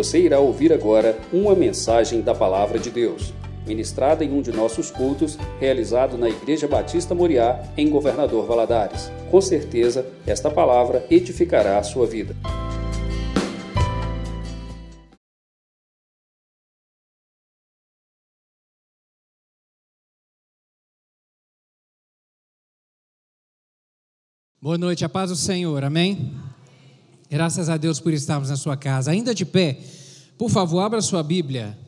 Você irá ouvir agora uma mensagem da Palavra de Deus, ministrada em um de nossos cultos, realizado na Igreja Batista Moriá, em Governador Valadares. Com certeza, esta palavra edificará a sua vida. Boa noite, a paz do Senhor, amém? Graças a Deus por estarmos na sua casa. Ainda de pé, por favor, abra sua Bíblia,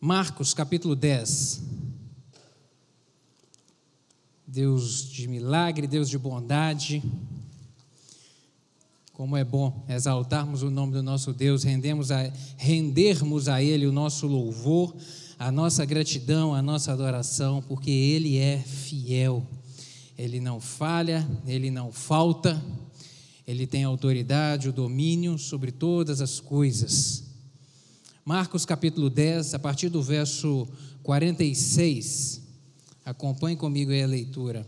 Marcos capítulo 10. Deus de milagre, Deus de bondade. Como é bom exaltarmos o nome do nosso Deus, rendemos a, rendermos a Ele o nosso louvor, a nossa gratidão, a nossa adoração, porque Ele é fiel. Ele não falha, ele não falta, ele tem autoridade, o domínio sobre todas as coisas. Marcos capítulo 10, a partir do verso 46. Acompanhe comigo aí a leitura.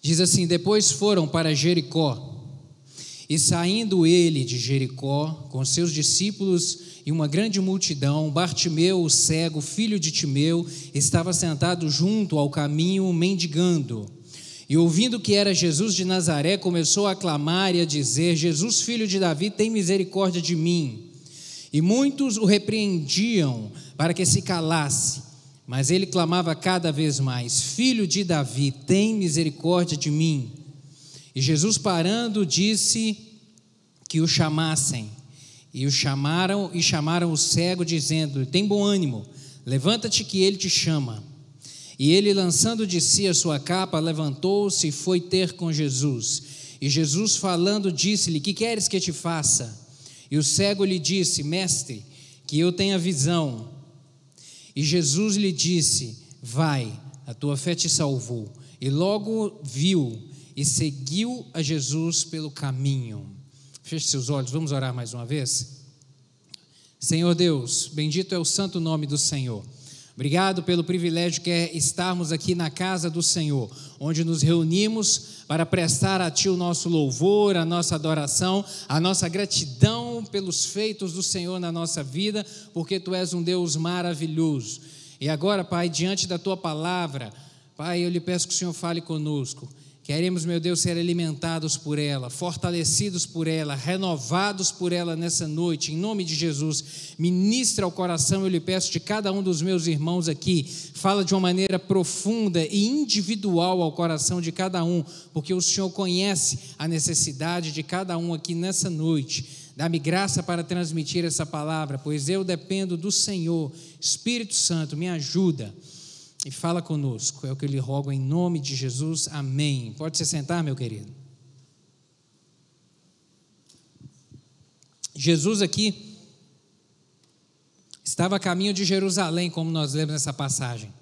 Diz assim: Depois foram para Jericó. E saindo ele de Jericó, com seus discípulos e uma grande multidão, Bartimeu, o cego, filho de Timeu, estava sentado junto ao caminho, mendigando. E ouvindo que era Jesus de Nazaré, começou a clamar e a dizer: Jesus, filho de Davi, tem misericórdia de mim. E muitos o repreendiam para que se calasse, mas ele clamava cada vez mais: Filho de Davi, tem misericórdia de mim. E Jesus, parando, disse que o chamassem. E o chamaram e chamaram o cego, dizendo: Tem bom ânimo, levanta-te que ele te chama. E ele, lançando de si a sua capa, levantou-se e foi ter com Jesus. E Jesus, falando, disse-lhe: Que queres que te faça? E o cego lhe disse: Mestre, que eu tenha visão. E Jesus lhe disse: Vai, a tua fé te salvou. E logo viu e seguiu a Jesus pelo caminho. Feche seus olhos, vamos orar mais uma vez? Senhor Deus, bendito é o santo nome do Senhor. Obrigado pelo privilégio que é estarmos aqui na casa do Senhor, onde nos reunimos para prestar a Ti o nosso louvor, a nossa adoração, a nossa gratidão pelos feitos do Senhor na nossa vida, porque Tu és um Deus maravilhoso. E agora, Pai, diante da Tua palavra, Pai, eu lhe peço que o Senhor fale conosco. Queremos, meu Deus, ser alimentados por ela, fortalecidos por ela, renovados por ela nessa noite, em nome de Jesus. Ministra ao coração, eu lhe peço, de cada um dos meus irmãos aqui. Fala de uma maneira profunda e individual ao coração de cada um, porque o Senhor conhece a necessidade de cada um aqui nessa noite. Dá-me graça para transmitir essa palavra, pois eu dependo do Senhor. Espírito Santo, me ajuda e fala conosco. É o que eu lhe rogo em nome de Jesus. Amém. Pode se sentar, meu querido. Jesus aqui estava a caminho de Jerusalém, como nós lemos nessa passagem.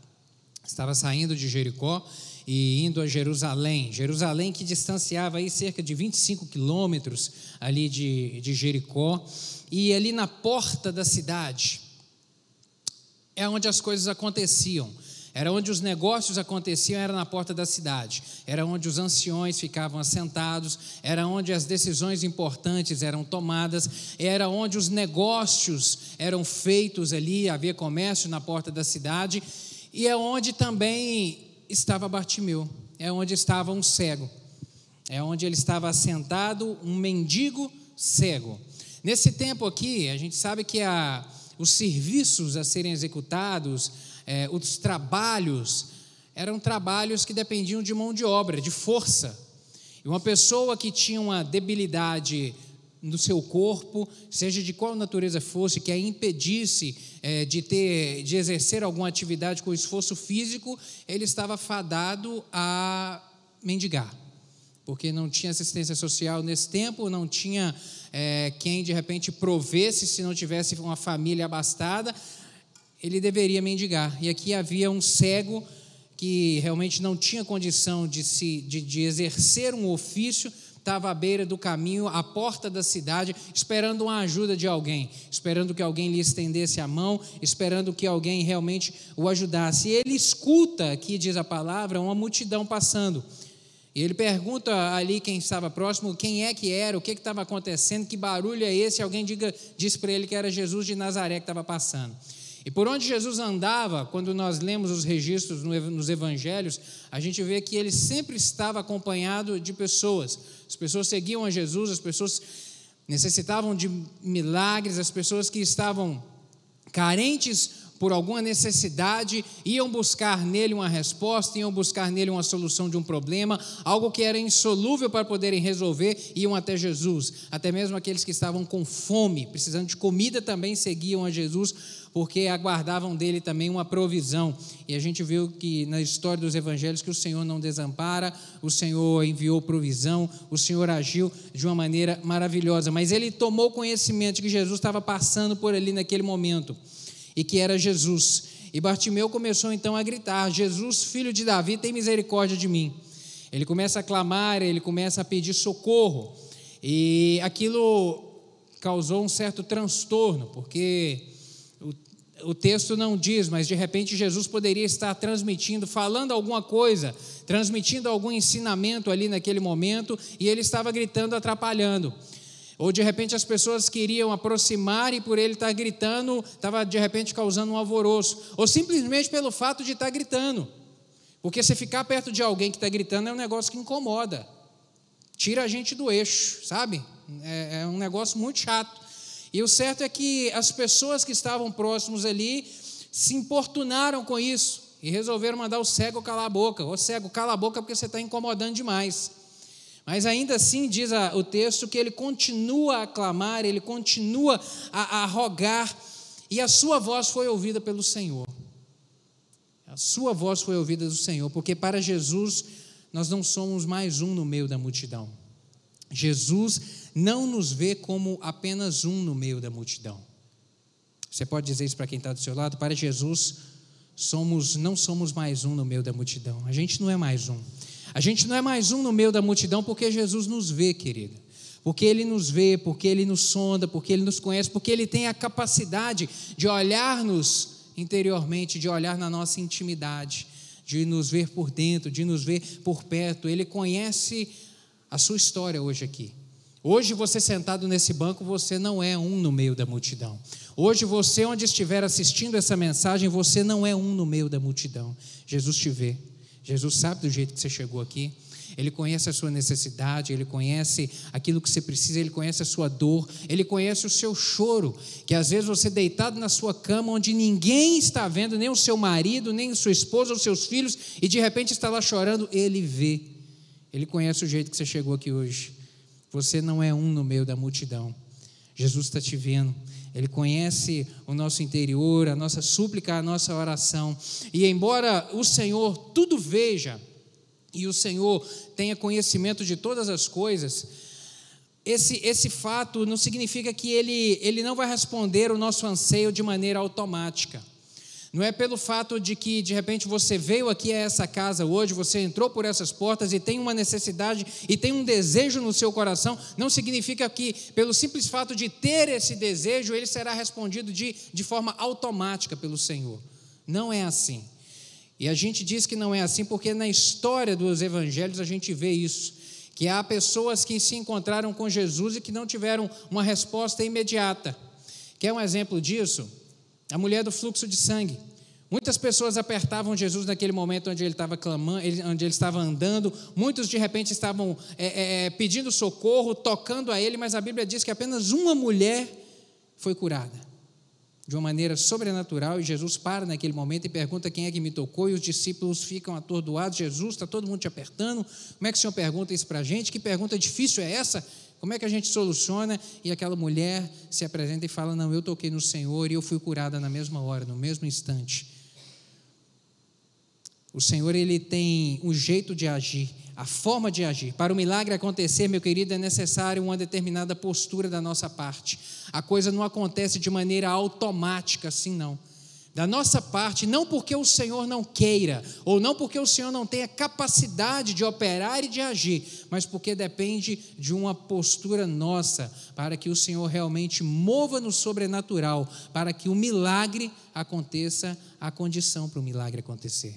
Estava saindo de Jericó e indo a Jerusalém. Jerusalém que distanciava aí cerca de 25 quilômetros ali de, de Jericó. E ali na porta da cidade é onde as coisas aconteciam. Era onde os negócios aconteciam, era na porta da cidade. Era onde os anciões ficavam assentados, era onde as decisões importantes eram tomadas, era onde os negócios eram feitos ali, havia comércio na porta da cidade, e é onde também estava Bartimeu, é onde estava um cego. É onde ele estava assentado, um mendigo cego. Nesse tempo aqui, a gente sabe que a, os serviços a serem executados, é, os trabalhos eram trabalhos que dependiam de mão de obra, de força. E uma pessoa que tinha uma debilidade no seu corpo, seja de qual natureza fosse, que a impedisse é, de ter, de exercer alguma atividade com esforço físico, ele estava fadado a mendigar, porque não tinha assistência social nesse tempo, não tinha é, quem de repente provesse se não tivesse uma família abastada, ele deveria mendigar. E aqui havia um cego que realmente não tinha condição de, se, de, de exercer um ofício, estava à beira do caminho, à porta da cidade, esperando uma ajuda de alguém, esperando que alguém lhe estendesse a mão, esperando que alguém realmente o ajudasse. E ele escuta, aqui diz a palavra, uma multidão passando. E ele pergunta ali quem estava próximo, quem é que era, o que estava acontecendo, que barulho é esse? Alguém diga, disse para ele que era Jesus de Nazaré que estava passando. E por onde Jesus andava, quando nós lemos os registros nos evangelhos, a gente vê que ele sempre estava acompanhado de pessoas. As pessoas seguiam a Jesus, as pessoas necessitavam de milagres, as pessoas que estavam carentes por alguma necessidade, iam buscar nele uma resposta, iam buscar nele uma solução de um problema, algo que era insolúvel para poderem resolver, iam até Jesus. Até mesmo aqueles que estavam com fome, precisando de comida, também seguiam a Jesus, porque aguardavam dele também uma provisão. E a gente viu que na história dos evangelhos que o Senhor não desampara, o Senhor enviou provisão, o Senhor agiu de uma maneira maravilhosa. Mas ele tomou conhecimento que Jesus estava passando por ali naquele momento e que era Jesus. E Bartimeu começou então a gritar: Jesus, filho de Davi, tem misericórdia de mim. Ele começa a clamar, ele começa a pedir socorro. E aquilo causou um certo transtorno, porque o, texto não diz, mas de repente Jesus poderia estar transmitindo, falando alguma coisa, transmitindo algum ensinamento ali naquele momento, e ele estava gritando, atrapalhando. Ou de repente as pessoas queriam aproximar e por ele estar gritando, estava de repente causando um alvoroço. Ou simplesmente pelo fato de estar gritando. Porque se ficar perto de alguém que está gritando é um negócio que incomoda. Tira a gente do eixo, sabe? É, é um negócio muito chato. E o certo é que as pessoas que estavam próximos ali se importunaram com isso e resolveram mandar o cego calar a boca. Ô cego, cala a boca porque você está incomodando demais. Mas ainda assim diz o texto que ele continua a clamar, ele continua a, a rogar, e a sua voz foi ouvida pelo Senhor. A sua voz foi ouvida do Senhor, porque para Jesus nós não somos mais um no meio da multidão. Jesus não nos vê como apenas um no meio da multidão. Você pode dizer isso para quem está do seu lado? Para Jesus, somos, não somos mais um no meio da multidão. A gente não é mais um. A gente não é mais um no meio da multidão porque Jesus nos vê, querida. Porque Ele nos vê, porque Ele nos sonda, porque Ele nos conhece, porque Ele tem a capacidade de olhar-nos interiormente, de olhar na nossa intimidade, de nos ver por dentro, de nos ver por perto. Ele conhece a sua história hoje aqui. Hoje você sentado nesse banco, você não é um no meio da multidão. Hoje você, onde estiver assistindo essa mensagem, você não é um no meio da multidão. Jesus te vê. Jesus sabe do jeito que você chegou aqui. Ele conhece a sua necessidade, ele conhece aquilo que você precisa, ele conhece a sua dor, ele conhece o seu choro, que às vezes você deitado na sua cama, onde ninguém está vendo, nem o seu marido, nem sua esposa, os seus filhos, e de repente está lá chorando, ele vê. Ele conhece o jeito que você chegou aqui hoje. Você não é um no meio da multidão. Jesus está te vendo. Ele conhece o nosso interior, a nossa súplica, a nossa oração. E embora o Senhor tudo veja, e o Senhor tenha conhecimento de todas as coisas, esse, esse fato não significa que ele, ele não vai responder o nosso anseio de maneira automática. Não é pelo fato de que de repente você veio aqui a essa casa hoje, você entrou por essas portas e tem uma necessidade e tem um desejo no seu coração, não significa que pelo simples fato de ter esse desejo, ele será respondido de, de forma automática pelo Senhor. Não é assim. E a gente diz que não é assim porque na história dos evangelhos a gente vê isso. Que há pessoas que se encontraram com Jesus e que não tiveram uma resposta imediata. Quer um exemplo disso? A mulher do fluxo de sangue. Muitas pessoas apertavam Jesus naquele momento onde ele estava clamando, onde ele estava andando. Muitos de repente estavam é, é, é, pedindo socorro, tocando a ele, mas a Bíblia diz que apenas uma mulher foi curada de uma maneira sobrenatural. E Jesus para naquele momento e pergunta quem é que me tocou. E os discípulos ficam atordoados. Jesus, está todo mundo te apertando. Como é que o Senhor pergunta isso para a gente? Que pergunta difícil é essa? Como é que a gente soluciona? E aquela mulher se apresenta e fala: Não, eu toquei no Senhor e eu fui curada na mesma hora, no mesmo instante. O Senhor, ele tem um jeito de agir, a forma de agir. Para o milagre acontecer, meu querido, é necessário uma determinada postura da nossa parte. A coisa não acontece de maneira automática, assim não da nossa parte, não porque o Senhor não queira, ou não porque o Senhor não tenha capacidade de operar e de agir, mas porque depende de uma postura nossa, para que o Senhor realmente mova no sobrenatural, para que o milagre aconteça, a condição para o milagre acontecer.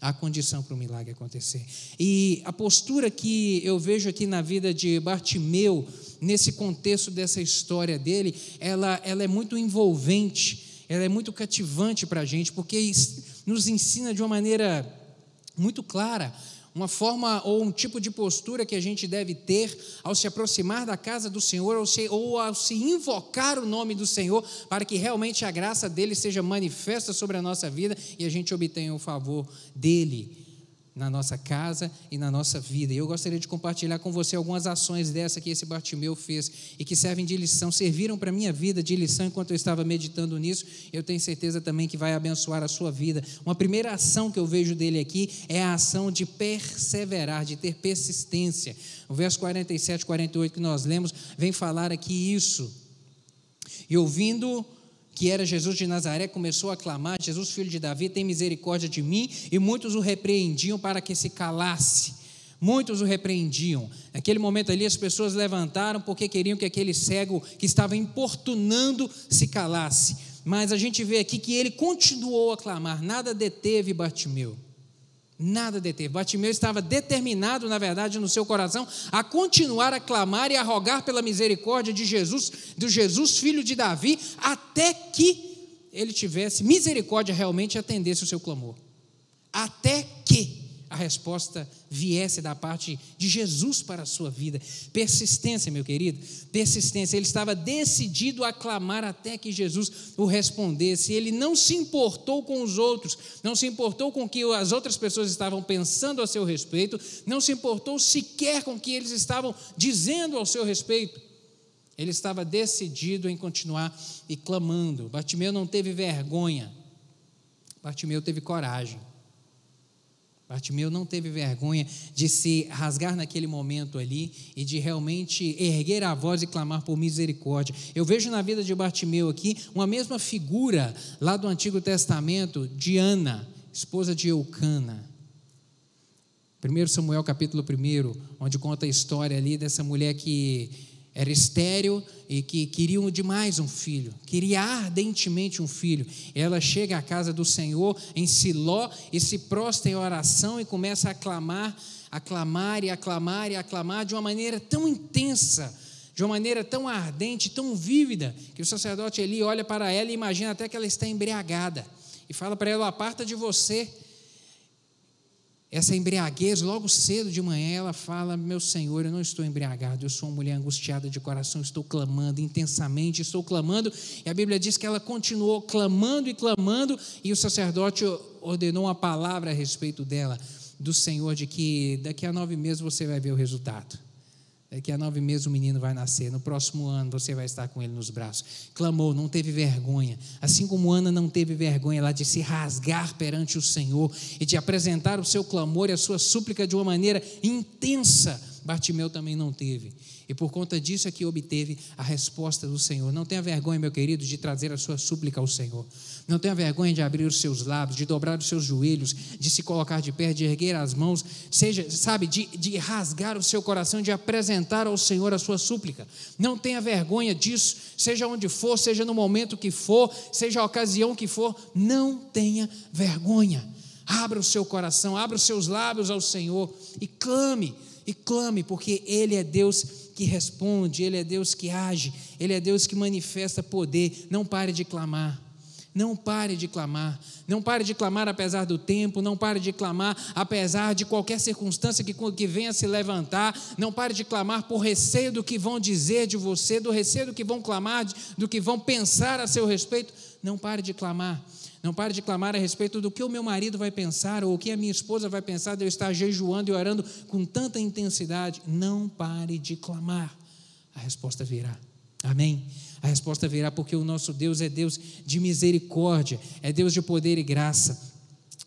Há condição para o milagre acontecer. E a postura que eu vejo aqui na vida de Bartimeu, nesse contexto dessa história dele, ela, ela é muito envolvente, ela é muito cativante para a gente, porque nos ensina de uma maneira muito clara uma forma ou um tipo de postura que a gente deve ter ao se aproximar da casa do Senhor ou, se, ou ao se invocar o nome do Senhor, para que realmente a graça dele seja manifesta sobre a nossa vida e a gente obtenha o favor dele na nossa casa e na nossa vida. E eu gostaria de compartilhar com você algumas ações dessa que esse Bartimeu fez e que servem de lição, serviram para a minha vida de lição enquanto eu estava meditando nisso. Eu tenho certeza também que vai abençoar a sua vida. Uma primeira ação que eu vejo dele aqui é a ação de perseverar, de ter persistência. O verso 47, 48 que nós lemos vem falar aqui isso. E ouvindo que era Jesus de Nazaré, começou a clamar: Jesus, filho de Davi, tem misericórdia de mim. E muitos o repreendiam para que se calasse. Muitos o repreendiam. Naquele momento ali, as pessoas levantaram porque queriam que aquele cego que estava importunando se calasse. Mas a gente vê aqui que ele continuou a clamar, nada deteve Bartimeu. Nada deteve. Bartimeu estava determinado, na verdade, no seu coração, a continuar a clamar e a rogar pela misericórdia de Jesus, do Jesus, filho de Davi, até que ele tivesse misericórdia realmente e atendesse o seu clamor. Até que a resposta viesse da parte de Jesus para a sua vida. Persistência, meu querido, persistência. Ele estava decidido a clamar até que Jesus o respondesse. Ele não se importou com os outros, não se importou com o que as outras pessoas estavam pensando a seu respeito, não se importou sequer com o que eles estavam dizendo ao seu respeito. Ele estava decidido em continuar e clamando. Bartimeu não teve vergonha. Bartimeu teve coragem. Bartimeu não teve vergonha de se rasgar naquele momento ali e de realmente erguer a voz e clamar por misericórdia. Eu vejo na vida de Bartimeu aqui uma mesma figura lá do Antigo Testamento de Ana, esposa de Eucana. 1 Samuel capítulo 1, onde conta a história ali dessa mulher que era estéril e que queriam demais um filho, queria ardentemente um filho. Ela chega à casa do Senhor em Siló e se prostra em oração e começa a aclamar, aclamar e aclamar e aclamar de uma maneira tão intensa, de uma maneira tão ardente, tão vívida, que o sacerdote ali olha para ela e imagina até que ela está embriagada e fala para ela: aparta de você essa embriaguez, logo cedo de manhã, ela fala: Meu Senhor, eu não estou embriagado, eu sou uma mulher angustiada de coração, estou clamando intensamente, estou clamando. E a Bíblia diz que ela continuou clamando e clamando, e o sacerdote ordenou uma palavra a respeito dela, do Senhor, de que daqui a nove meses você vai ver o resultado. Daqui a nove meses o menino vai nascer. No próximo ano você vai estar com ele nos braços. Clamou, não teve vergonha. Assim como Ana não teve vergonha lá de se rasgar perante o Senhor e de apresentar o seu clamor e a sua súplica de uma maneira intensa, Bartimeu também não teve. E por conta disso é que obteve a resposta do Senhor. Não tenha vergonha, meu querido, de trazer a sua súplica ao Senhor. Não tenha vergonha de abrir os seus lábios, de dobrar os seus joelhos, de se colocar de pé, de erguer as mãos, seja, sabe, de, de rasgar o seu coração, de apresentar ao Senhor a sua súplica. Não tenha vergonha disso, seja onde for, seja no momento que for, seja a ocasião que for, não tenha vergonha. Abra o seu coração, abra os seus lábios ao Senhor e clame, e clame, porque Ele é Deus que responde, Ele é Deus que age, Ele é Deus que manifesta poder. Não pare de clamar. Não pare de clamar. Não pare de clamar apesar do tempo. Não pare de clamar apesar de qualquer circunstância que, que venha se levantar. Não pare de clamar por receio do que vão dizer de você, do receio do que vão clamar, do que vão pensar a seu respeito. Não pare de clamar. Não pare de clamar a respeito do que o meu marido vai pensar ou o que a minha esposa vai pensar de eu estar jejuando e orando com tanta intensidade. Não pare de clamar. A resposta virá. Amém? A resposta virá porque o nosso Deus é Deus de misericórdia, é Deus de poder e graça.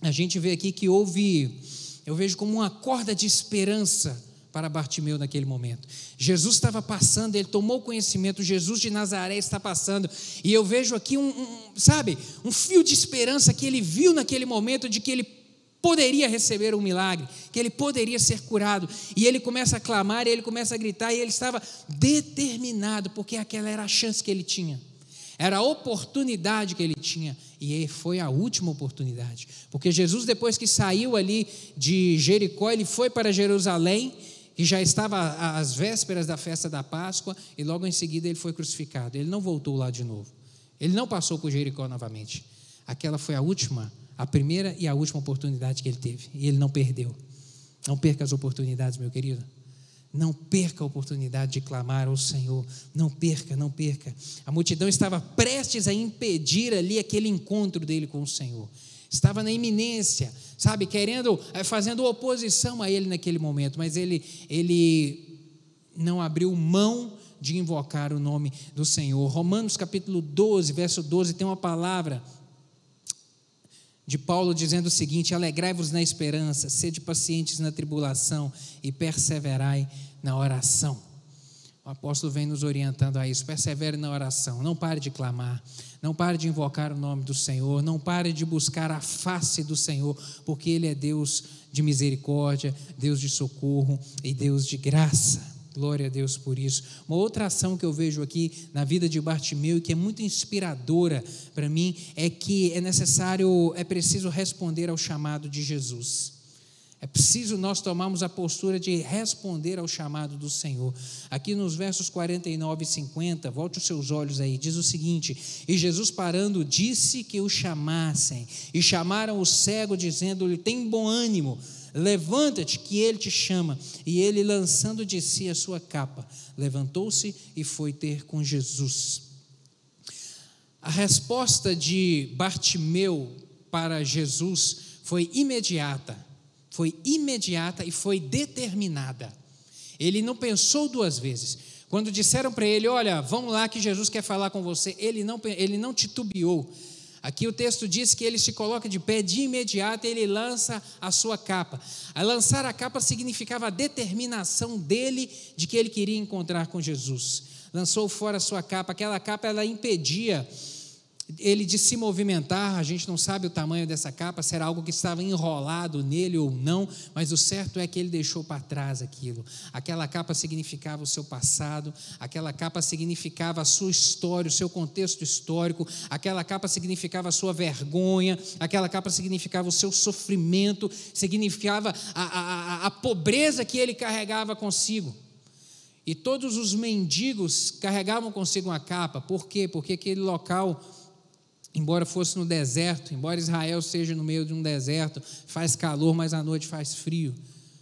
A gente vê aqui que houve, eu vejo como uma corda de esperança para Bartimeu naquele momento. Jesus estava passando, ele tomou conhecimento, Jesus de Nazaré está passando, e eu vejo aqui um, um, sabe, um fio de esperança que ele viu naquele momento de que ele poderia receber um milagre, que ele poderia ser curado. E ele começa a clamar, e ele começa a gritar, e ele estava determinado, porque aquela era a chance que ele tinha. Era a oportunidade que ele tinha e foi a última oportunidade, porque Jesus depois que saiu ali de Jericó, ele foi para Jerusalém e já estava às vésperas da festa da Páscoa e logo em seguida ele foi crucificado. Ele não voltou lá de novo. Ele não passou por Jericó novamente. Aquela foi a última, a primeira e a última oportunidade que ele teve e ele não perdeu. Não perca as oportunidades, meu querido. Não perca a oportunidade de clamar ao Senhor. Não perca, não perca. A multidão estava prestes a impedir ali aquele encontro dele com o Senhor. Estava na iminência, sabe, querendo, eh, fazendo oposição a ele naquele momento, mas ele, ele não abriu mão de invocar o nome do Senhor. Romanos capítulo 12, verso 12, tem uma palavra de Paulo dizendo o seguinte: Alegrai-vos na esperança, sede pacientes na tribulação e perseverai na oração. O apóstolo vem nos orientando a isso. Persevere na oração, não pare de clamar, não pare de invocar o nome do Senhor, não pare de buscar a face do Senhor, porque Ele é Deus de misericórdia, Deus de socorro e Deus de graça. Glória a Deus por isso. Uma outra ação que eu vejo aqui na vida de Bartimeu e que é muito inspiradora para mim é que é necessário, é preciso responder ao chamado de Jesus. É preciso nós tomarmos a postura de responder ao chamado do Senhor. Aqui nos versos 49 e 50, volte os seus olhos aí, diz o seguinte: E Jesus parando, disse que o chamassem, e chamaram o cego, dizendo-lhe: Tem bom ânimo Levanta-te, que ele te chama. E ele, lançando de si a sua capa, levantou-se e foi ter com Jesus. A resposta de Bartimeu para Jesus foi imediata, foi imediata e foi determinada. Ele não pensou duas vezes. Quando disseram para ele: Olha, vamos lá que Jesus quer falar com você, ele não, ele não titubeou Aqui o texto diz que ele se coloca de pé de imediato e ele lança a sua capa. A lançar a capa significava a determinação dele de que ele queria encontrar com Jesus. Lançou fora a sua capa, aquela capa ela impedia ele de se movimentar, a gente não sabe o tamanho dessa capa, se era algo que estava enrolado nele ou não, mas o certo é que ele deixou para trás aquilo. Aquela capa significava o seu passado, aquela capa significava a sua história, o seu contexto histórico, aquela capa significava a sua vergonha, aquela capa significava o seu sofrimento, significava a, a, a pobreza que ele carregava consigo. E todos os mendigos carregavam consigo uma capa, por quê? Porque aquele local Embora fosse no deserto, embora Israel seja no meio de um deserto, faz calor, mas à noite faz frio.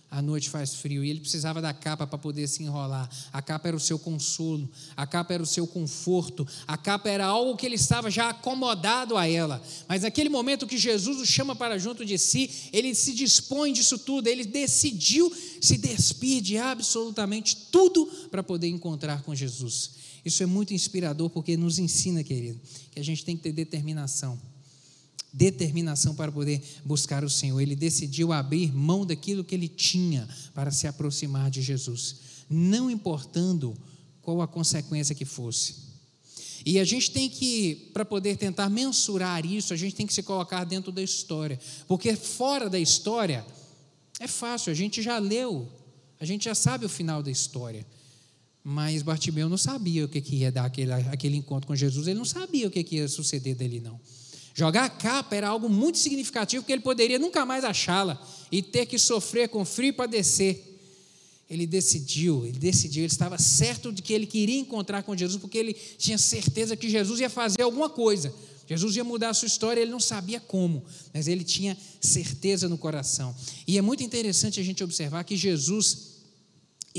À noite faz frio. E ele precisava da capa para poder se enrolar. A capa era o seu consolo, a capa era o seu conforto, a capa era algo que ele estava já acomodado a ela. Mas naquele momento que Jesus o chama para junto de si, ele se dispõe disso tudo, ele decidiu se despir de absolutamente tudo para poder encontrar com Jesus. Isso é muito inspirador porque nos ensina, querido, que a gente tem que ter determinação. Determinação para poder buscar o Senhor. Ele decidiu abrir mão daquilo que ele tinha para se aproximar de Jesus, não importando qual a consequência que fosse. E a gente tem que, para poder tentar mensurar isso, a gente tem que se colocar dentro da história. Porque fora da história, é fácil, a gente já leu, a gente já sabe o final da história. Mas Bartimeu não sabia o que, que ia dar aquele, aquele encontro com Jesus, ele não sabia o que, que ia suceder dele, não. Jogar a capa era algo muito significativo, porque ele poderia nunca mais achá-la e ter que sofrer com frio para descer. Ele decidiu, ele decidiu, ele estava certo de que ele queria encontrar com Jesus, porque ele tinha certeza que Jesus ia fazer alguma coisa. Jesus ia mudar a sua história, ele não sabia como, mas ele tinha certeza no coração. E é muito interessante a gente observar que Jesus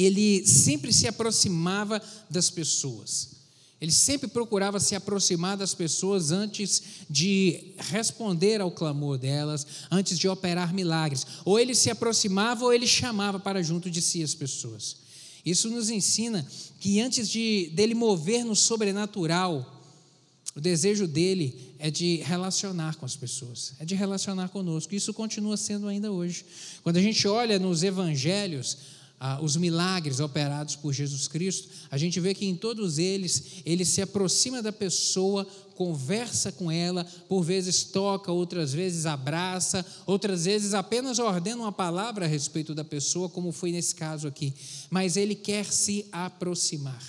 ele sempre se aproximava das pessoas. Ele sempre procurava se aproximar das pessoas antes de responder ao clamor delas, antes de operar milagres. Ou ele se aproximava ou ele chamava para junto de si as pessoas. Isso nos ensina que antes de dele mover no sobrenatural, o desejo dele é de relacionar com as pessoas, é de relacionar conosco. Isso continua sendo ainda hoje. Quando a gente olha nos evangelhos, ah, os milagres operados por Jesus Cristo, a gente vê que em todos eles, ele se aproxima da pessoa, conversa com ela, por vezes toca, outras vezes abraça, outras vezes apenas ordena uma palavra a respeito da pessoa, como foi nesse caso aqui. Mas ele quer se aproximar.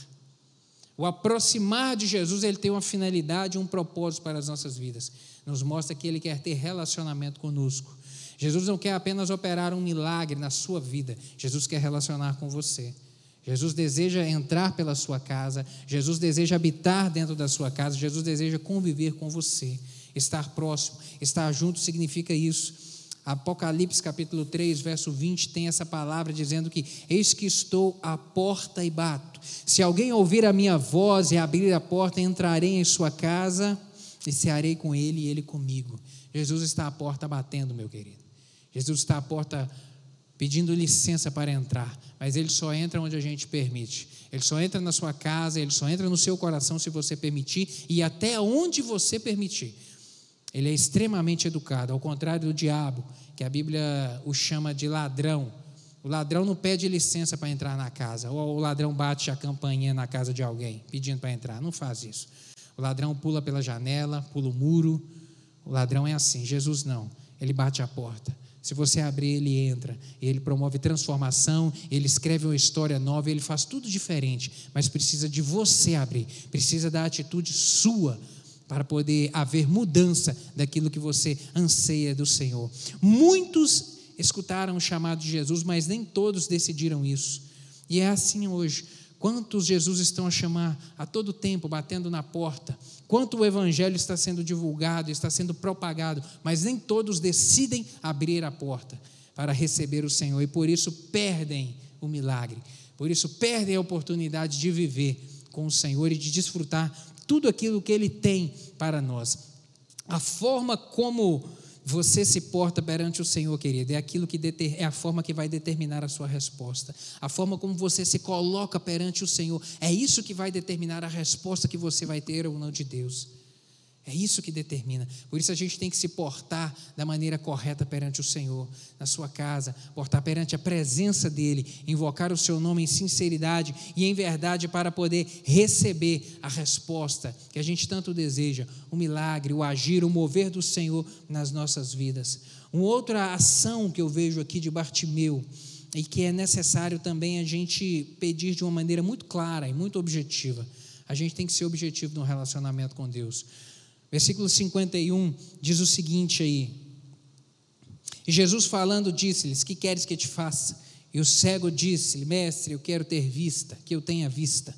O aproximar de Jesus, ele tem uma finalidade, um propósito para as nossas vidas. Nos mostra que ele quer ter relacionamento conosco. Jesus não quer apenas operar um milagre na sua vida, Jesus quer relacionar com você. Jesus deseja entrar pela sua casa, Jesus deseja habitar dentro da sua casa, Jesus deseja conviver com você. Estar próximo, estar junto significa isso. Apocalipse capítulo 3, verso 20, tem essa palavra dizendo que: Eis que estou à porta e bato. Se alguém ouvir a minha voz e abrir a porta, entrarei em sua casa e cearei com ele e ele comigo. Jesus está à porta batendo, meu querido. Jesus está à porta pedindo licença para entrar, mas ele só entra onde a gente permite. Ele só entra na sua casa, ele só entra no seu coração se você permitir e até onde você permitir. Ele é extremamente educado, ao contrário do diabo, que a Bíblia o chama de ladrão. O ladrão não pede licença para entrar na casa, ou o ladrão bate a campainha na casa de alguém, pedindo para entrar. Não faz isso. O ladrão pula pela janela, pula o muro. O ladrão é assim. Jesus não. Ele bate a porta. Se você abrir, ele entra. Ele promove transformação, ele escreve uma história nova, ele faz tudo diferente. Mas precisa de você abrir, precisa da atitude sua para poder haver mudança daquilo que você anseia do Senhor. Muitos escutaram o chamado de Jesus, mas nem todos decidiram isso. E é assim hoje. Quantos Jesus estão a chamar a todo tempo, batendo na porta? Quanto o Evangelho está sendo divulgado, está sendo propagado, mas nem todos decidem abrir a porta para receber o Senhor e por isso perdem o milagre, por isso perdem a oportunidade de viver com o Senhor e de desfrutar tudo aquilo que Ele tem para nós. A forma como você se porta perante o Senhor, querido, é aquilo que é a forma que vai determinar a sua resposta. A forma como você se coloca perante o Senhor, é isso que vai determinar a resposta que você vai ter ou não de Deus. É isso que determina. Por isso a gente tem que se portar da maneira correta perante o Senhor, na sua casa, portar perante a presença dEle, invocar o seu nome em sinceridade e em verdade para poder receber a resposta que a gente tanto deseja, o milagre, o agir, o mover do Senhor nas nossas vidas. Uma outra ação que eu vejo aqui de Bartimeu e que é necessário também a gente pedir de uma maneira muito clara e muito objetiva. A gente tem que ser objetivo no relacionamento com Deus. Versículo 51 diz o seguinte aí. E Jesus falando disse-lhes: Que queres que te faça? E o cego disse-lhe: Mestre, eu quero ter vista, que eu tenha vista.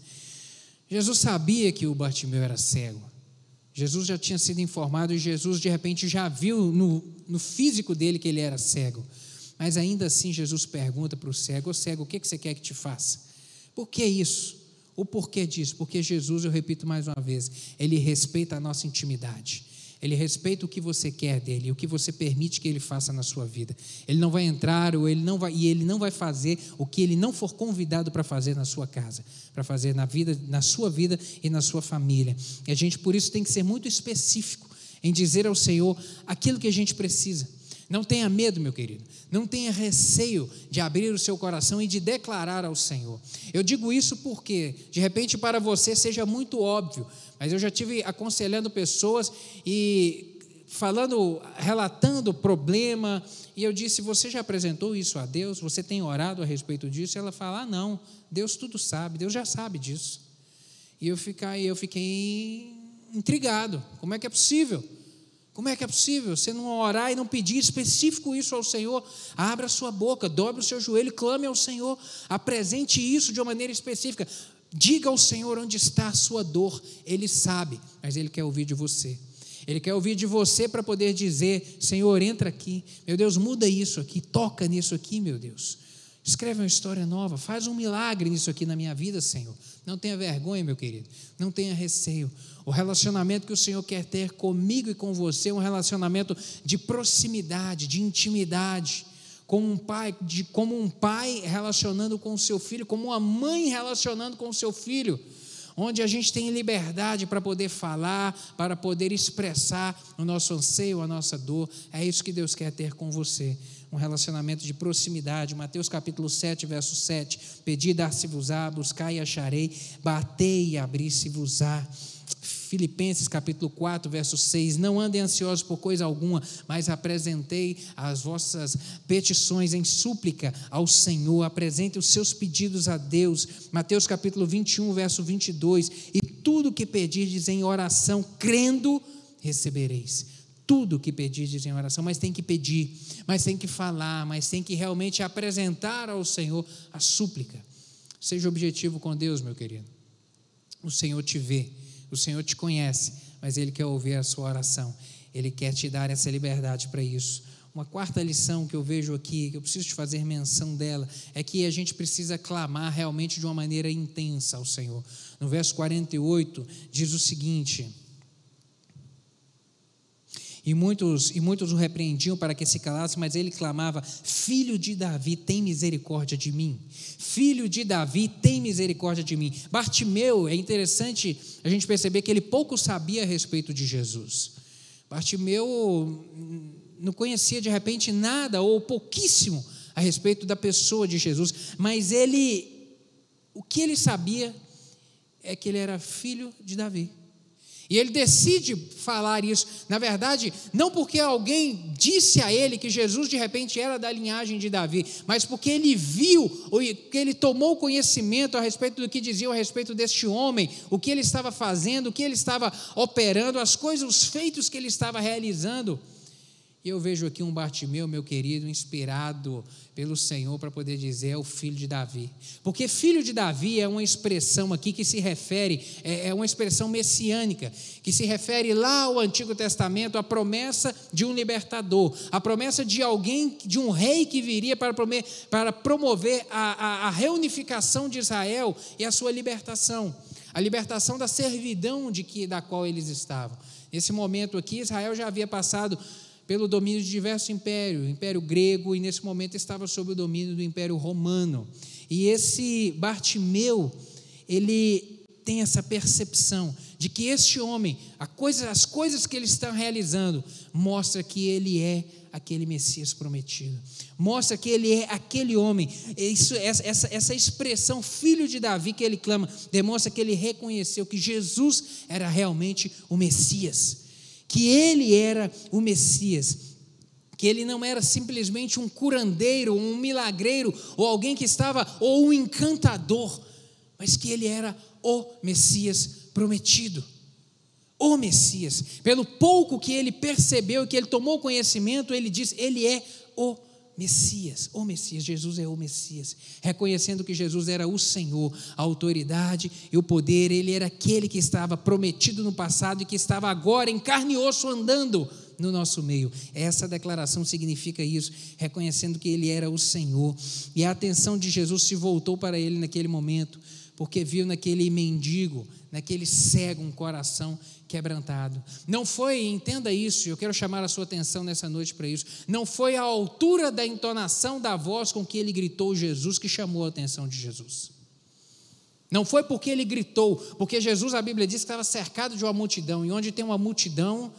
Jesus sabia que o Bartimeu era cego. Jesus já tinha sido informado e Jesus de repente já viu no, no físico dele que ele era cego. Mas ainda assim Jesus pergunta para o cego: Ô cego, o que, que você quer que te faça? Por que isso? O porquê disso? Porque Jesus, eu repito mais uma vez, ele respeita a nossa intimidade. Ele respeita o que você quer dele, o que você permite que ele faça na sua vida. Ele não vai entrar ou ele não vai e ele não vai fazer o que ele não for convidado para fazer na sua casa, para fazer na vida, na sua vida e na sua família. E a gente por isso tem que ser muito específico em dizer ao Senhor aquilo que a gente precisa. Não tenha medo, meu querido. Não tenha receio de abrir o seu coração e de declarar ao Senhor. Eu digo isso porque, de repente, para você seja muito óbvio, mas eu já tive aconselhando pessoas e falando, relatando problema, e eu disse: Você já apresentou isso a Deus? Você tem orado a respeito disso? E ela fala: ah, Não, Deus tudo sabe, Deus já sabe disso. E eu fiquei, eu fiquei intrigado: Como é que é possível? Como é que é possível você não orar e não pedir específico isso ao Senhor? Abra a sua boca, dobre o seu joelho, clame ao Senhor, apresente isso de uma maneira específica. Diga ao Senhor onde está a sua dor, Ele sabe, mas Ele quer ouvir de você. Ele quer ouvir de você para poder dizer: Senhor, entra aqui, meu Deus, muda isso aqui, toca nisso aqui, meu Deus. Escreve uma história nova, faz um milagre nisso aqui na minha vida, Senhor. Não tenha vergonha, meu querido, não tenha receio. O relacionamento que o Senhor quer ter comigo e com você é um relacionamento de proximidade, de intimidade, como um pai, de, como um pai relacionando com o seu filho, como uma mãe relacionando com o seu filho, onde a gente tem liberdade para poder falar, para poder expressar o nosso anseio, a nossa dor. É isso que Deus quer ter com você um relacionamento de proximidade. Mateus capítulo 7, verso 7. Pedi, dar-se-vos-á, buscai e acharei, batei e abri-se-vos-á Filipenses capítulo 4, verso 6: Não andem ansiosos por coisa alguma, mas apresentei as vossas petições em súplica ao Senhor, apresente os seus pedidos a Deus. Mateus capítulo 21, verso 22: E tudo que pedirdes em oração, crendo, recebereis. Tudo que pedirdes em oração, mas tem que pedir, mas tem que falar, mas tem que realmente apresentar ao Senhor a súplica. Seja objetivo com Deus, meu querido. O Senhor te vê, o Senhor te conhece, mas Ele quer ouvir a sua oração. Ele quer te dar essa liberdade para isso. Uma quarta lição que eu vejo aqui, que eu preciso te fazer menção dela, é que a gente precisa clamar realmente de uma maneira intensa ao Senhor. No verso 48, diz o seguinte: e muitos, e muitos o repreendiam para que se calasse, mas ele clamava: Filho de Davi, tem misericórdia de mim. Filho de Davi, tem misericórdia de mim. Bartimeu, é interessante a gente perceber que ele pouco sabia a respeito de Jesus. Bartimeu não conhecia de repente nada ou pouquíssimo a respeito da pessoa de Jesus, mas ele, o que ele sabia é que ele era filho de Davi. E ele decide falar isso, na verdade, não porque alguém disse a ele que Jesus de repente era da linhagem de Davi, mas porque ele viu, que ele tomou conhecimento a respeito do que diziam a respeito deste homem, o que ele estava fazendo, o que ele estava operando, as coisas, os feitos que ele estava realizando. E eu vejo aqui um Bartimeu, meu querido, inspirado pelo Senhor para poder dizer é o filho de Davi. Porque filho de Davi é uma expressão aqui que se refere, é, é uma expressão messiânica, que se refere lá ao Antigo Testamento, a promessa de um libertador, a promessa de alguém, de um rei que viria para promover, para promover a, a, a reunificação de Israel e a sua libertação, a libertação da servidão de que, da qual eles estavam. Nesse momento aqui, Israel já havia passado pelo domínio de diversos impérios, o Império Grego, e nesse momento estava sob o domínio do Império Romano. E esse Bartimeu, ele tem essa percepção de que este homem, coisa, as coisas que ele está realizando, mostra que ele é aquele Messias prometido. Mostra que ele é aquele homem. Isso, essa, essa, essa expressão, filho de Davi, que ele clama, demonstra que ele reconheceu que Jesus era realmente o Messias que ele era o Messias, que ele não era simplesmente um curandeiro, um milagreiro, ou alguém que estava, ou um encantador, mas que ele era o Messias prometido. O Messias. Pelo pouco que ele percebeu, que ele tomou conhecimento, ele diz: Ele é o Messias o Messias, Jesus é o Messias, reconhecendo que Jesus era o Senhor, a autoridade e o poder, ele era aquele que estava prometido no passado e que estava agora em carne e osso andando no nosso meio. Essa declaração significa isso, reconhecendo que ele era o Senhor. E a atenção de Jesus se voltou para ele naquele momento, porque viu naquele mendigo, naquele cego, um coração quebrantado. Não foi, entenda isso, eu quero chamar a sua atenção nessa noite para isso. Não foi a altura da entonação da voz com que ele gritou Jesus que chamou a atenção de Jesus. Não foi porque ele gritou, porque Jesus, a Bíblia diz que estava cercado de uma multidão, e onde tem uma multidão,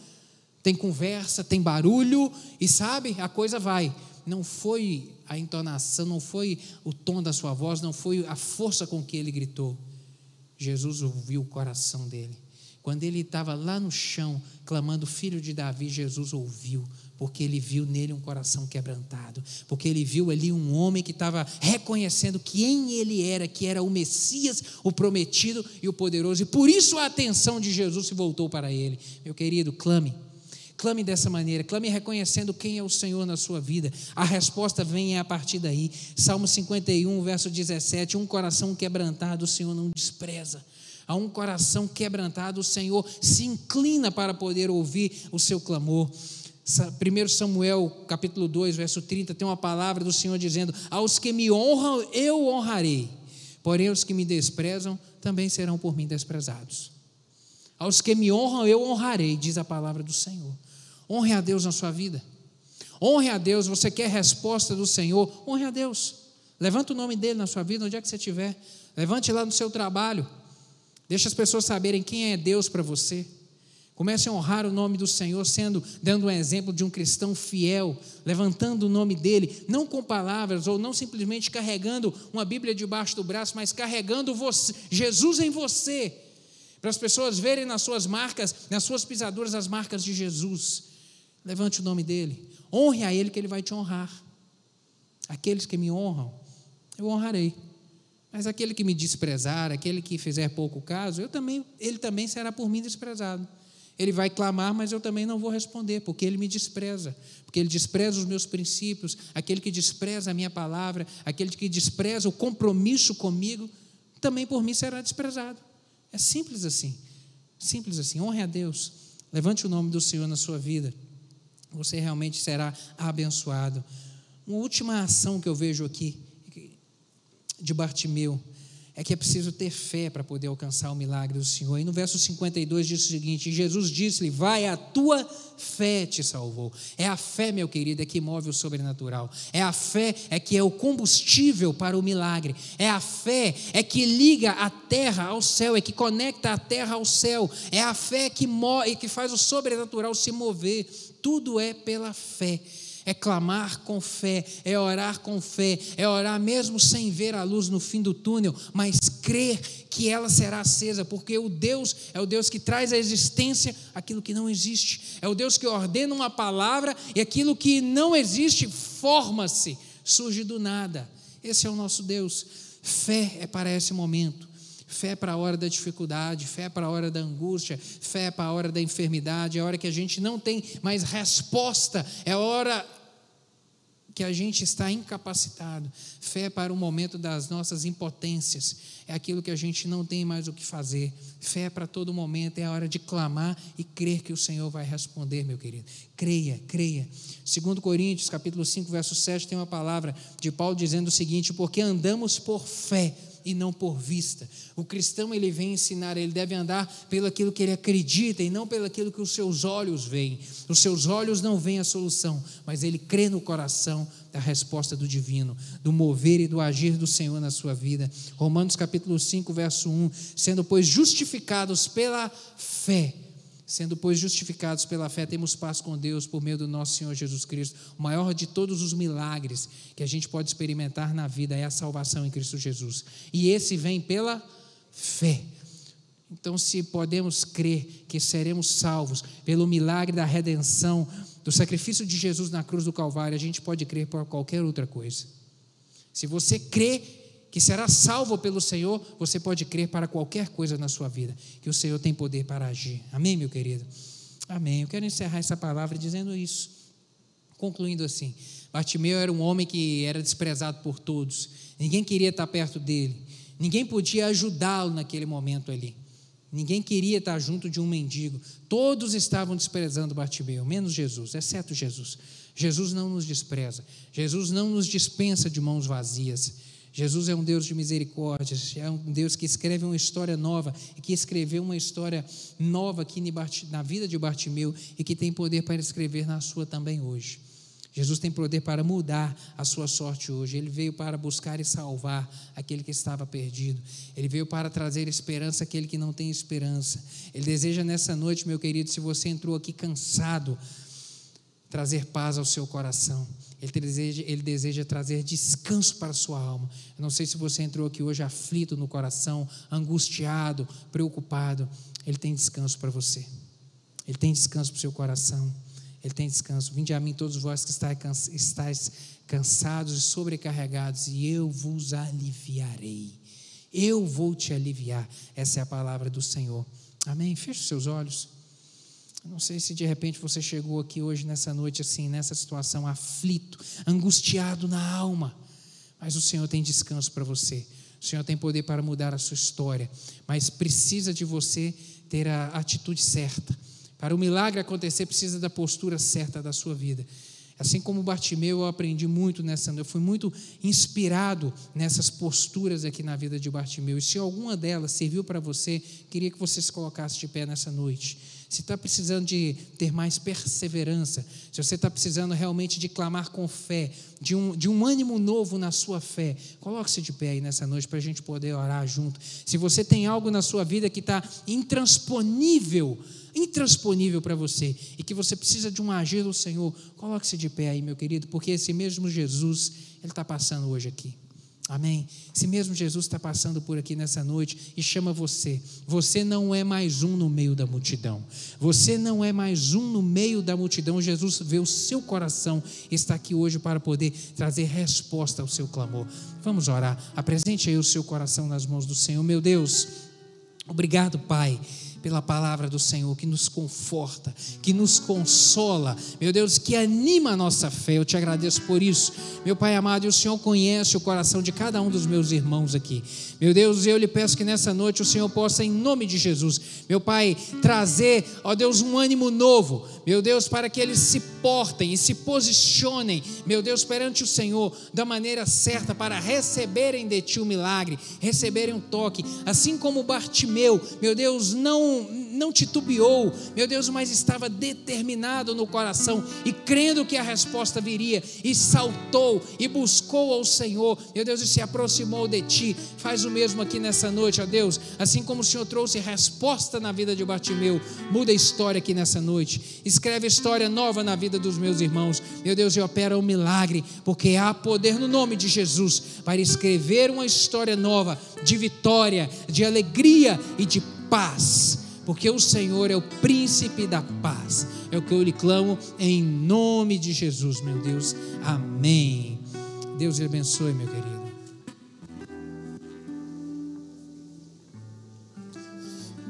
tem conversa, tem barulho, e sabe, a coisa vai. Não foi a entonação, não foi o tom da sua voz, não foi a força com que ele gritou. Jesus ouviu o coração dele. Quando ele estava lá no chão, clamando, filho de Davi, Jesus ouviu, porque ele viu nele um coração quebrantado, porque ele viu ali um homem que estava reconhecendo quem ele era, que era o Messias, o prometido e o poderoso, e por isso a atenção de Jesus se voltou para ele. Meu querido, clame. Clame dessa maneira, clame reconhecendo quem é o Senhor na sua vida. A resposta vem a partir daí. Salmo 51, verso 17: Um coração quebrantado o Senhor não despreza a um coração quebrantado, o Senhor se inclina para poder ouvir o seu clamor. 1 Samuel capítulo 2, verso 30, tem uma palavra do Senhor dizendo: Aos que me honram, eu honrarei, porém os que me desprezam também serão por mim desprezados. Aos que me honram, eu honrarei, diz a palavra do Senhor. Honre a Deus na sua vida. Honre a Deus, você quer resposta do Senhor, honre a Deus. Levanta o nome dele na sua vida, onde é que você estiver. Levante lá no seu trabalho. Deixe as pessoas saberem quem é Deus para você. Comece a honrar o nome do Senhor, sendo dando um exemplo de um cristão fiel, levantando o nome dele, não com palavras ou não simplesmente carregando uma Bíblia debaixo do braço, mas carregando você, Jesus em você, para as pessoas verem nas suas marcas, nas suas pisaduras, as marcas de Jesus. Levante o nome dele, honre a ele que ele vai te honrar. Aqueles que me honram, eu honrarei. Mas aquele que me desprezar, aquele que fizer pouco caso, eu também, ele também será por mim desprezado. Ele vai clamar, mas eu também não vou responder, porque ele me despreza, porque ele despreza os meus princípios, aquele que despreza a minha palavra, aquele que despreza o compromisso comigo, também por mim será desprezado. É simples assim. Simples assim. Honre a Deus. Levante o nome do Senhor na sua vida. Você realmente será abençoado. Uma última ação que eu vejo aqui de Bartimeu é que é preciso ter fé para poder alcançar o milagre do Senhor. E no verso 52 diz o seguinte: Jesus disse-lhe: Vai, a tua fé te salvou. É a fé, meu querido, é que move o sobrenatural. É a fé é que é o combustível para o milagre. É a fé é que liga a terra ao céu, é que conecta a terra ao céu. É a fé que, move, que faz o sobrenatural se mover. Tudo é pela fé é clamar com fé, é orar com fé, é orar mesmo sem ver a luz no fim do túnel, mas crer que ela será acesa, porque o Deus é o Deus que traz à existência aquilo que não existe, é o Deus que ordena uma palavra e aquilo que não existe forma-se, surge do nada. Esse é o nosso Deus. Fé é para esse momento. Fé para a hora da dificuldade, fé para a hora da angústia, fé para a hora da enfermidade, é a hora que a gente não tem mais resposta, é a hora que a gente está incapacitado. Fé para o momento das nossas impotências, é aquilo que a gente não tem mais o que fazer. Fé para todo momento, é a hora de clamar e crer que o Senhor vai responder, meu querido. Creia, creia. Segundo Coríntios, capítulo 5, verso 7, tem uma palavra de Paulo dizendo o seguinte: porque andamos por fé e não por vista. O cristão ele vem ensinar, ele deve andar pelo aquilo que ele acredita e não pelo aquilo que os seus olhos veem. Os seus olhos não veem a solução, mas ele crê no coração da resposta do divino, do mover e do agir do Senhor na sua vida. Romanos capítulo 5, verso 1, sendo pois justificados pela fé, Sendo, pois, justificados pela fé, temos paz com Deus por meio do nosso Senhor Jesus Cristo. O maior de todos os milagres que a gente pode experimentar na vida é a salvação em Cristo Jesus. E esse vem pela fé. Então, se podemos crer que seremos salvos pelo milagre da redenção, do sacrifício de Jesus na cruz do Calvário, a gente pode crer por qualquer outra coisa. Se você crê que será salvo pelo Senhor, você pode crer para qualquer coisa na sua vida, que o Senhor tem poder para agir. Amém, meu querido? Amém. Eu quero encerrar essa palavra dizendo isso. Concluindo assim: Bartimeu era um homem que era desprezado por todos, ninguém queria estar perto dele, ninguém podia ajudá-lo naquele momento ali. Ninguém queria estar junto de um mendigo. Todos estavam desprezando Bartimeu, menos Jesus, exceto Jesus. Jesus não nos despreza. Jesus não nos dispensa de mãos vazias. Jesus é um Deus de misericórdias, é um Deus que escreve uma história nova e que escreveu uma história nova aqui na vida de Bartimeu e que tem poder para escrever na sua também hoje. Jesus tem poder para mudar a sua sorte hoje. Ele veio para buscar e salvar aquele que estava perdido. Ele veio para trazer esperança àquele que não tem esperança. Ele deseja nessa noite, meu querido, se você entrou aqui cansado, trazer paz ao seu coração. Ele deseja, ele deseja trazer descanso para a sua alma. Eu não sei se você entrou aqui hoje aflito no coração, angustiado, preocupado. Ele tem descanso para você. Ele tem descanso para o seu coração. Ele tem descanso. Vinde a mim todos vós que estáis cansados e sobrecarregados, e eu vos aliviarei. Eu vou te aliviar. Essa é a palavra do Senhor. Amém? Feche seus olhos. Não sei se de repente você chegou aqui hoje, nessa noite, assim, nessa situação, aflito, angustiado na alma. Mas o Senhor tem descanso para você. O Senhor tem poder para mudar a sua história. Mas precisa de você ter a atitude certa. Para o milagre acontecer, precisa da postura certa da sua vida. Assim como Bartimeu, eu aprendi muito nessa, eu fui muito inspirado nessas posturas aqui na vida de Bartimeu. E se alguma delas serviu para você, queria que você se colocasse de pé nessa noite se está precisando de ter mais perseverança, se você está precisando realmente de clamar com fé, de um, de um ânimo novo na sua fé, coloque-se de pé aí nessa noite para a gente poder orar junto. Se você tem algo na sua vida que está intransponível, intransponível para você e que você precisa de um agir do Senhor, coloque-se de pé aí, meu querido, porque esse mesmo Jesus, ele está passando hoje aqui. Amém. Se mesmo Jesus está passando por aqui nessa noite e chama você, você não é mais um no meio da multidão. Você não é mais um no meio da multidão. Jesus vê o seu coração está aqui hoje para poder trazer resposta ao seu clamor. Vamos orar. Apresente aí o seu coração nas mãos do Senhor. Meu Deus, obrigado, Pai pela palavra do Senhor, que nos conforta, que nos consola, meu Deus, que anima a nossa fé. Eu te agradeço por isso, meu Pai amado. E o Senhor conhece o coração de cada um dos meus irmãos aqui. Meu Deus, eu lhe peço que nessa noite o Senhor possa, em nome de Jesus, meu Pai, trazer, ó Deus, um ânimo novo, meu Deus, para que eles se portem e se posicionem, meu Deus, perante o Senhor da maneira certa para receberem de Ti o milagre, receberem um toque, assim como Bartimeu, meu Deus, não não titubeou, meu Deus, mas estava determinado no coração e crendo que a resposta viria, e saltou e buscou ao Senhor, meu Deus, e se aproximou de ti. Faz o mesmo aqui nessa noite, ó Deus, assim como o Senhor trouxe resposta na vida de Bartimeu, muda a história aqui nessa noite, escreve história nova na vida dos meus irmãos, meu Deus, e opera um milagre, porque há poder no nome de Jesus para escrever uma história nova de vitória, de alegria e de paz porque o Senhor é o príncipe da paz. É o que eu lhe clamo em nome de Jesus, meu Deus. Amém. Deus lhe abençoe, meu querido.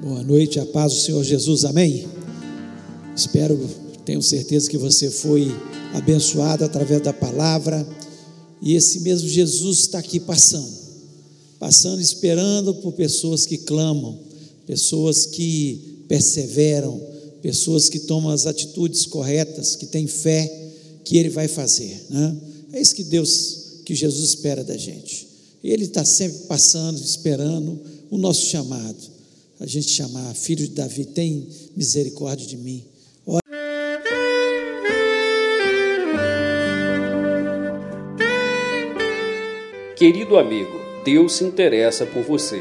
Boa noite, a paz do Senhor Jesus, amém. Espero, tenho certeza que você foi abençoado através da palavra, e esse mesmo Jesus está aqui passando, passando, esperando por pessoas que clamam, pessoas que perseveram, pessoas que tomam as atitudes corretas, que têm fé que Ele vai fazer. Né? É isso que Deus, que Jesus espera da gente. Ele está sempre passando, esperando o nosso chamado. A gente chamar, filho de Davi, tem misericórdia de mim. Querido amigo, Deus se interessa por você.